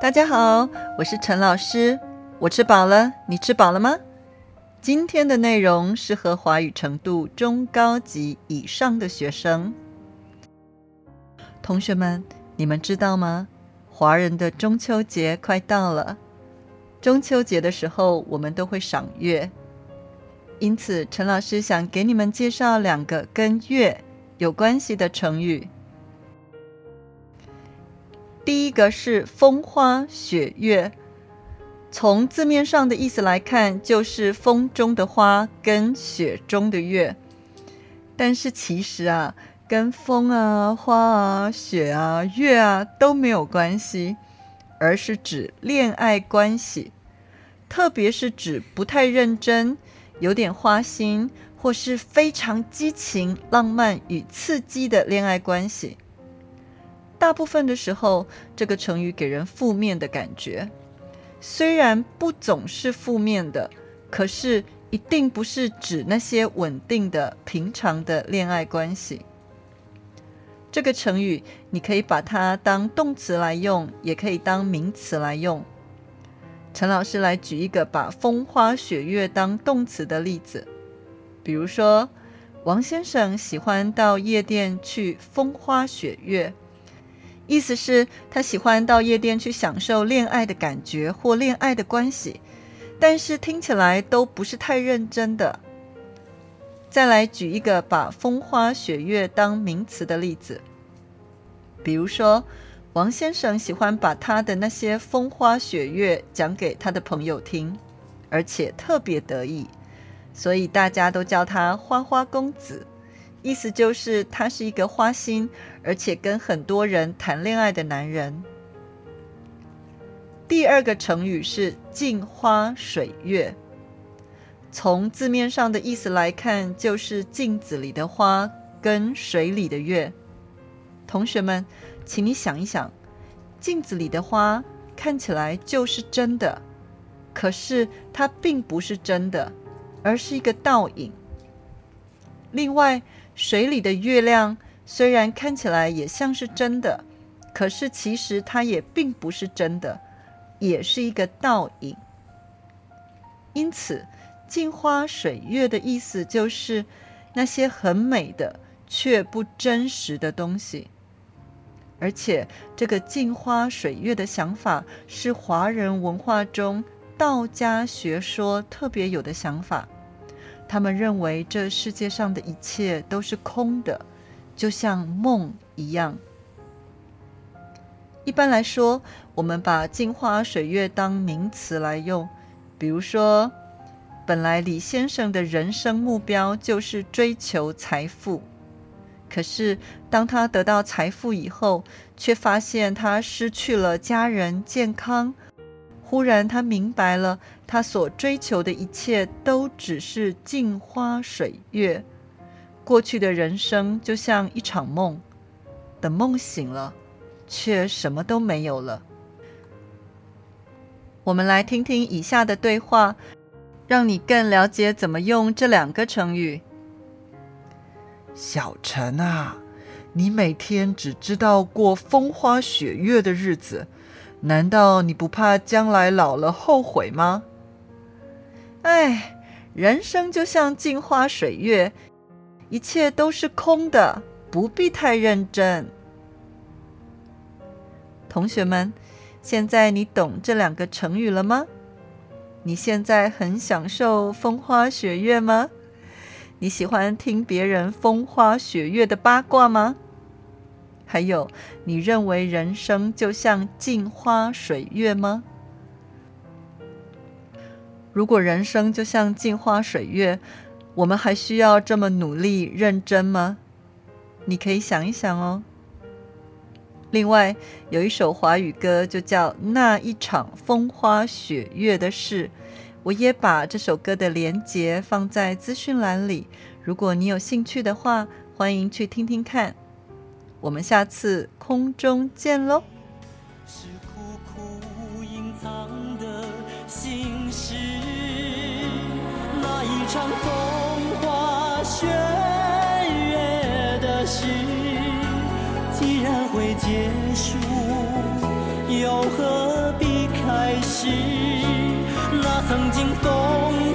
大家好，我是陈老师。我吃饱了，你吃饱了吗？今天的内容适合华语程度中高级以上的学生。同学们，你们知道吗？华人的中秋节快到了。中秋节的时候，我们都会赏月，因此陈老师想给你们介绍两个跟月有关系的成语。第一个是风花雪月，从字面上的意思来看，就是风中的花跟雪中的月。但是其实啊，跟风啊、花啊、雪啊、月啊都没有关系，而是指恋爱关系，特别是指不太认真、有点花心，或是非常激情、浪漫与刺激的恋爱关系。大部分的时候，这个成语给人负面的感觉。虽然不总是负面的，可是一定不是指那些稳定的、平常的恋爱关系。这个成语，你可以把它当动词来用，也可以当名词来用。陈老师来举一个把风花雪月当动词的例子，比如说，王先生喜欢到夜店去风花雪月。意思是，他喜欢到夜店去享受恋爱的感觉或恋爱的关系，但是听起来都不是太认真的。再来举一个把风花雪月当名词的例子，比如说，王先生喜欢把他的那些风花雪月讲给他的朋友听，而且特别得意，所以大家都叫他花花公子。意思就是他是一个花心，而且跟很多人谈恋爱的男人。第二个成语是“镜花水月”，从字面上的意思来看，就是镜子里的花跟水里的月。同学们，请你想一想，镜子里的花看起来就是真的，可是它并不是真的，而是一个倒影。另外，水里的月亮虽然看起来也像是真的，可是其实它也并不是真的，也是一个倒影。因此，“镜花水月”的意思就是那些很美的却不真实的东西。而且，这个“镜花水月”的想法是华人文化中道家学说特别有的想法。他们认为这世界上的一切都是空的，就像梦一样。一般来说，我们把“镜花水月”当名词来用，比如说，本来李先生的人生目标就是追求财富，可是当他得到财富以后，却发现他失去了家人、健康。忽然，他明白了，他所追求的一切都只是镜花水月。过去的人生就像一场梦，等梦醒了，却什么都没有了。我们来听听以下的对话，让你更了解怎么用这两个成语。小陈啊，你每天只知道过风花雪月的日子。难道你不怕将来老了后悔吗？哎，人生就像镜花水月，一切都是空的，不必太认真。同学们，现在你懂这两个成语了吗？你现在很享受风花雪月吗？你喜欢听别人风花雪月的八卦吗？还有，你认为人生就像镜花水月吗？如果人生就像镜花水月，我们还需要这么努力认真吗？你可以想一想哦。另外，有一首华语歌就叫《那一场风花雪月的事》，我也把这首歌的连结放在资讯栏里。如果你有兴趣的话，欢迎去听听看。我们下次空中见喽。是苦苦隐藏的心事，那一场风花雪月的事，既然会结束，又何必？开始，那曾经疯